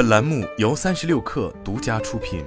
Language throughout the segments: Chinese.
本栏目由三十六氪独家出品。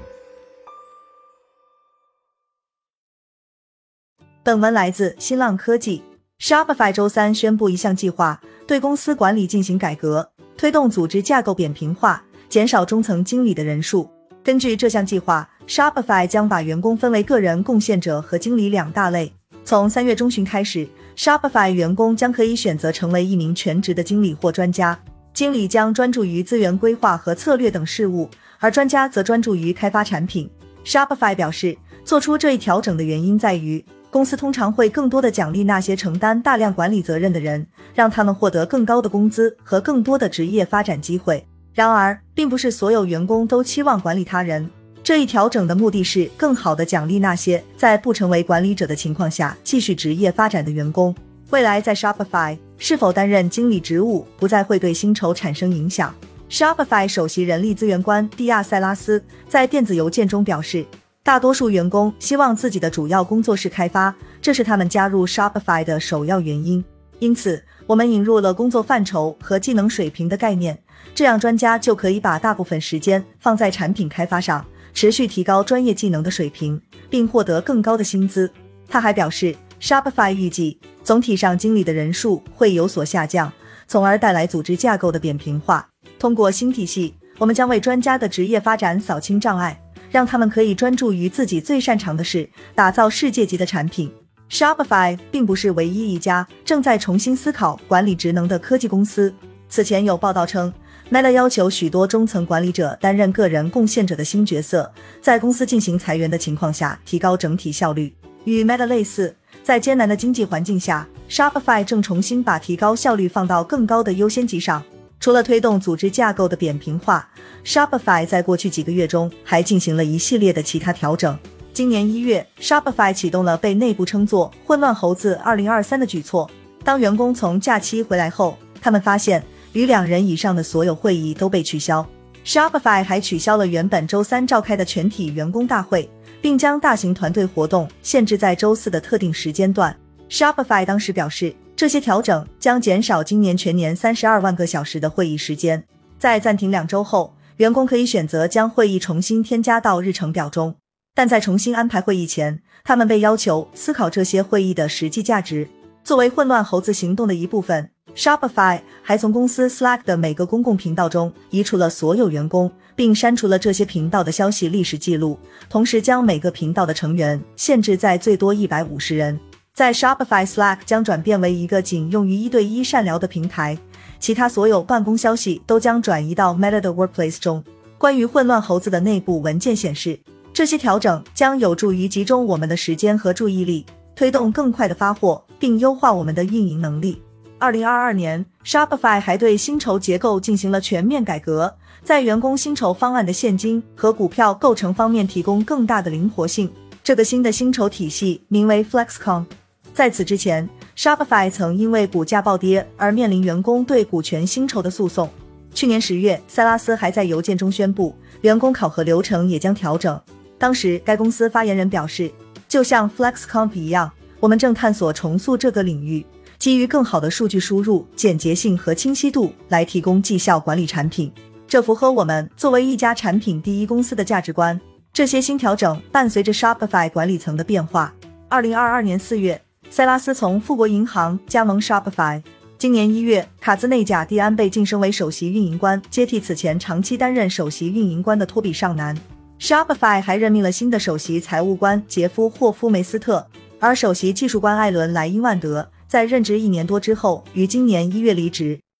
本文来自新浪科技。Shopify 周三宣布一项计划，对公司管理进行改革，推动组织架构扁平化，减少中层经理的人数。根据这项计划，Shopify 将把员工分为个人贡献者和经理两大类。从三月中旬开始，Shopify 员工将可以选择成为一名全职的经理或专家。经理将专注于资源规划和策略等事务，而专家则专注于开发产品。Shopify 表示，做出这一调整的原因在于，公司通常会更多的奖励那些承担大量管理责任的人，让他们获得更高的工资和更多的职业发展机会。然而，并不是所有员工都期望管理他人。这一调整的目的是更好的奖励那些在不成为管理者的情况下继续职业发展的员工。未来在 Shopify 是否担任经理职务不再会对薪酬产生影响。Shopify 首席人力资源官蒂亚塞拉斯在电子邮件中表示，大多数员工希望自己的主要工作是开发，这是他们加入 Shopify 的首要原因。因此，我们引入了工作范畴和技能水平的概念，这样专家就可以把大部分时间放在产品开发上，持续提高专业技能的水平，并获得更高的薪资。他还表示。Shopify 预计，总体上经理的人数会有所下降，从而带来组织架构的扁平化。通过新体系，我们将为专家的职业发展扫清障碍，让他们可以专注于自己最擅长的事，打造世界级的产品。Shopify 并不是唯一一家正在重新思考管理职能的科技公司。此前有报道称，Meta 要求许多中层管理者担任个人贡献者的新角色，在公司进行裁员的情况下，提高整体效率。与 Meta 类似。在艰难的经济环境下，Shopify 正重新把提高效率放到更高的优先级上。除了推动组织架构的扁平化，Shopify 在过去几个月中还进行了一系列的其他调整。今年一月，Shopify 启动了被内部称作“混乱猴子 2023” 的举措。当员工从假期回来后，他们发现与两人以上的所有会议都被取消。Shopify 还取消了原本周三召开的全体员工大会。并将大型团队活动限制在周四的特定时间段。Shopify 当时表示，这些调整将减少今年全年三十二万个小时的会议时间。在暂停两周后，员工可以选择将会议重新添加到日程表中，但在重新安排会议前，他们被要求思考这些会议的实际价值。作为混乱猴子行动的一部分。Shopify 还从公司 Slack 的每个公共频道中移除了所有员工，并删除了这些频道的消息历史记录，同时将每个频道的成员限制在最多一百五十人。在 Shopify Slack 将转变为一个仅用于一对一善聊的平台，其他所有办公消息都将转移到 Meta 的 Workplace 中。关于混乱猴子的内部文件显示，这些调整将有助于集中我们的时间和注意力，推动更快的发货，并优化我们的运营能力。二零二二年，Shopify 还对薪酬结构进行了全面改革，在员工薪酬方案的现金和股票构成方面提供更大的灵活性。这个新的薪酬体系名为 Flexcom。在此之前，Shopify 曾因为股价暴跌而面临员工对股权薪酬的诉讼。去年十月，塞拉斯还在邮件中宣布，员工考核流程也将调整。当时，该公司发言人表示：“就像 Flexcom 一样，我们正探索重塑这个领域。”基于更好的数据输入、简洁性和清晰度来提供绩效管理产品，这符合我们作为一家产品第一公司的价值观。这些新调整伴随着 Shopify 管理层的变化。二零二二年四月，塞拉斯从富国银行加盟 Shopify。今年一月，卡兹内贾蒂安被晋升为首席运营官，接替此前长期担任首席运营官的托比尚南。Shopify 还任命了新的首席财务官杰夫霍夫梅斯特，而首席技术官艾伦莱因万德。在任职一年多之后，于今年一月离职。